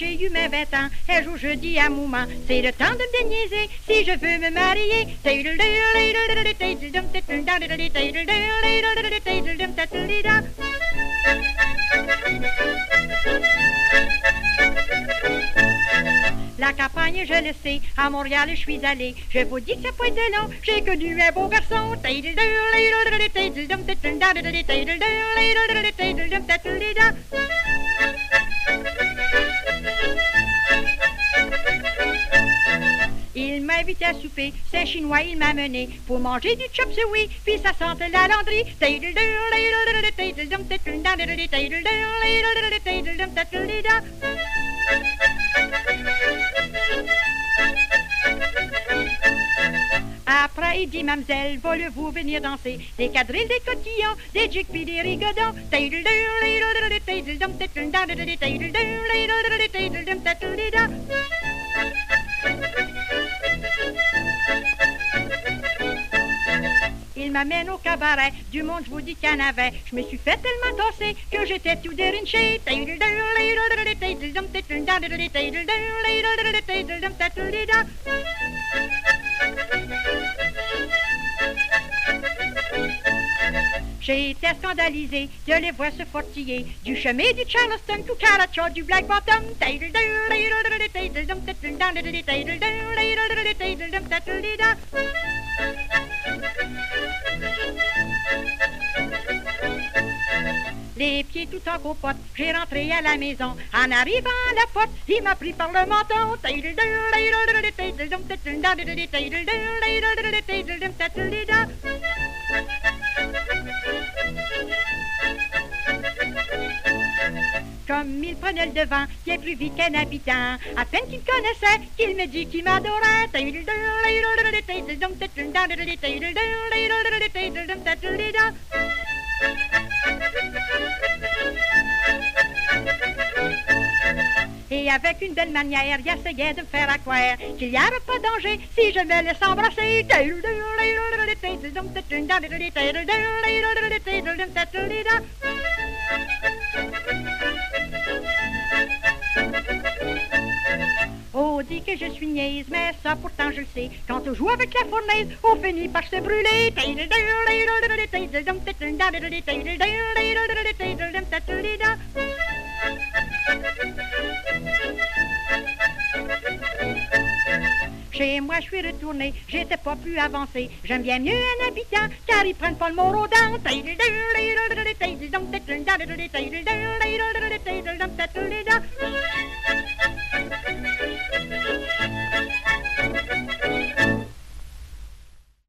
eu mes 20 ans, un jour je dis à maman, c'est le temps de me déniaiser si je veux me marier. La campagne, je le sais, à Montréal je suis allée. Je vous dis que ça peut être long, j'ai connu un beau garçon. Souper, c'est chinois, il m'a mené pour manger du chop suey, puis ça sentait la landrie. Après, il dit, mademoiselle, voulez-vous venir danser? Des quadrilles, des cotillons, des jigs puis des rigodons. M'amène au cabaret, du monde je vous dis qu'il y en avait. Je me suis fait tellement tosser que j'étais tout dérinché. J'ai été scandalisé de les voir se fortiller du chemin du Charleston tout Caracha du Black Bottom. Les pieds tout en copote, j'ai rentré à la maison. En arrivant à la porte, il m'a pris par le menton. Comme il prenait le devant, bien plus vite qu'un habitant. À peine qu'il connaissait, qu'il me dit qu'il m'adorait. Avec une belle manière, il essayait de faire accroire qu'il n'y avait pas danger si je me laisse embrasser. On dit que je suis niaise, mais ça pourtant je le sais. Quand on joue avec la fournaise, on finit par se brûler. Chez moi, je suis retourné, j'étais pas plus avancé. J'aime bien mieux un habitant, car ils prennent pas le mot.